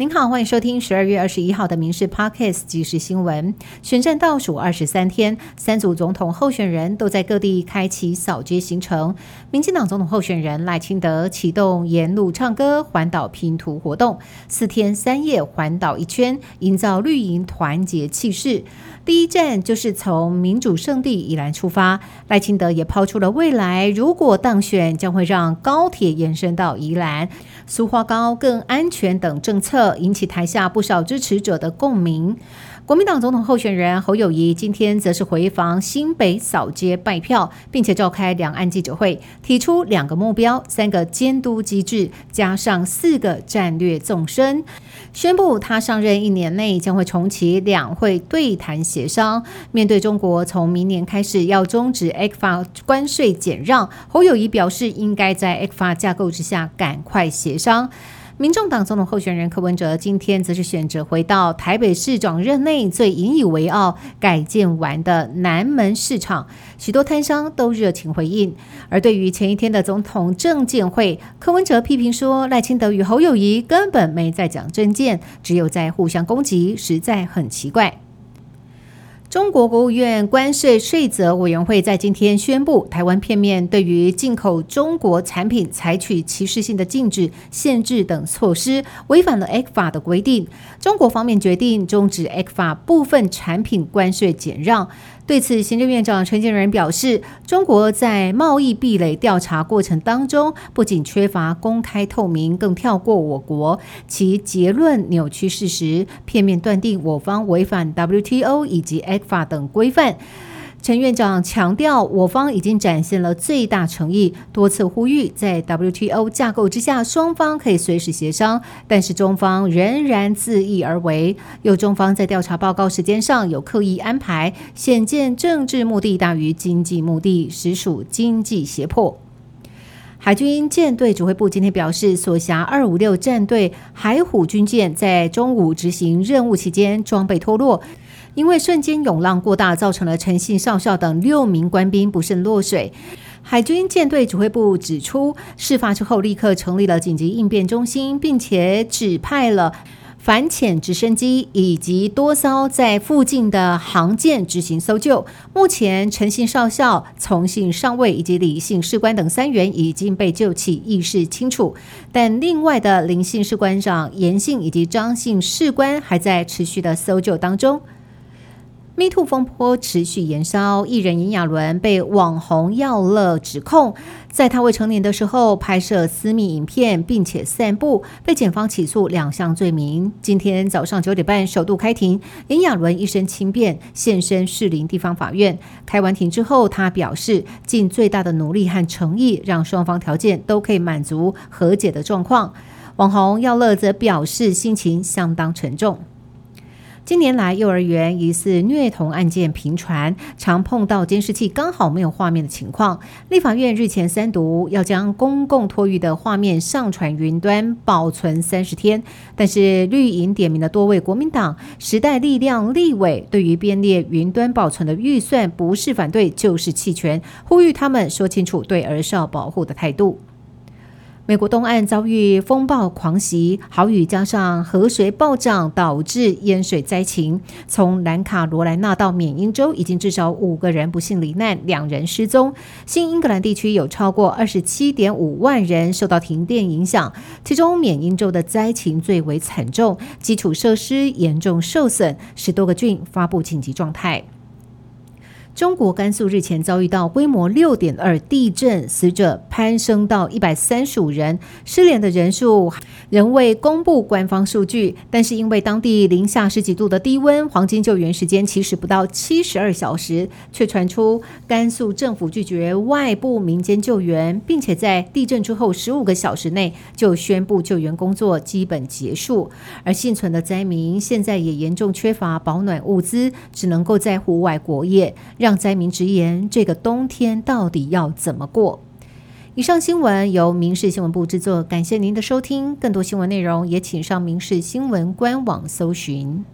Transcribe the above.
您好，欢迎收听十二月二十一号的《民事 Podcast》即时新闻。选战倒数二十三天，三组总统候选人都在各地开启扫街行程。民进党总统候选人赖清德启动沿路唱歌、环岛拼图活动，四天三夜环岛一圈，营造绿营团结气势。第一站就是从民主圣地宜兰出发，赖清德也抛出了未来如果当选，将会让高铁延伸到宜兰、苏花高更安全等政策，引起台下不少支持者的共鸣。国民党总统候选人侯友谊今天则是回访新北扫街拜票，并且召开两岸记者会，提出两个目标、三个监督机制，加上四个战略纵深，宣布他上任一年内将会重启两会对谈协商。面对中国从明年开始要终止 A 法关税减让，侯友谊表示应该在 A 法架构之下赶快协商。民众党总统候选人柯文哲今天则是选择回到台北市长任内最引以为傲改建完的南门市场，许多摊商都热情回应。而对于前一天的总统政见会，柯文哲批评说赖清德与侯友谊根本没在讲政见，只有在互相攻击，实在很奇怪。中国国务院关税税则委员会在今天宣布，台湾片面对于进口中国产品采取歧视性的禁止、限制等措施，违反了 A 法的规定。中国方面决定终止 A 法部分产品关税减让。对此，行政院长陈建仁表示，中国在贸易壁垒调查过程当中，不仅缺乏公开透明，更跳过我国，其结论扭曲事实，片面断定我方违反 WTO 以及 ECFA 等规范。陈院长强调，我方已经展现了最大诚意，多次呼吁在 WTO 架构之下，双方可以随时协商，但是中方仍然自意而为。有中方在调查报告时间上有刻意安排，显见政治目的大于经济目的，实属经济胁迫。海军舰队指挥部今天表示，所辖二五六战队海虎军舰在中午执行任务期间，装备脱落。因为瞬间涌浪过大，造成了陈姓少校等六名官兵不慎落水。海军舰队指挥部指出，事发之后立刻成立了紧急应变中心，并且指派了反潜直升机以及多艘在附近的航舰执行搜救。目前，陈姓少校、从姓上尉以及李姓士官等三员已经被救起，意识清楚。但另外的林姓士官长、严姓以及张姓士官还在持续的搜救当中。Me Too 风波持续延烧，艺人炎亚纶被网红耀乐指控，在他未成年的时候拍摄私密影片，并且散布，被检方起诉两项罪名。今天早上九点半首度开庭，炎亚纶一身轻便现身士林地方法院。开完庭之后，他表示尽最大的努力和诚意，让双方条件都可以满足和解的状况。网红耀乐则表示心情相当沉重。近年来，幼儿园疑似虐童案件频传，常碰到监视器刚好没有画面的情况。立法院日前三读，要将公共托育的画面上传云端保存三十天。但是绿营点名的多位国民党、时代力量立委，对于编列云端保存的预算，不是反对就是弃权，呼吁他们说清楚对儿少保护的态度。美国东岸遭遇风暴狂袭，豪雨加上河水暴涨，导致淹水灾情。从南卡罗来纳到缅因州，已经至少五个人不幸罹难，两人失踪。新英格兰地区有超过二十七点五万人受到停电影响，其中缅因州的灾情最为惨重，基础设施严重受损，十多个郡发布紧急状态。中国甘肃日前遭遇到规模六点二地震，死者攀升到一百三十五人，失联的人数仍未公布官方数据。但是因为当地零下十几度的低温，黄金救援时间其实不到七十二小时，却传出甘肃政府拒绝外部民间救援，并且在地震之后十五个小时内就宣布救援工作基本结束。而幸存的灾民现在也严重缺乏保暖物资，只能够在户外过夜。让灾民直言，这个冬天到底要怎么过？以上新闻由民事新闻部制作，感谢您的收听。更多新闻内容也请上民事新闻官网搜寻。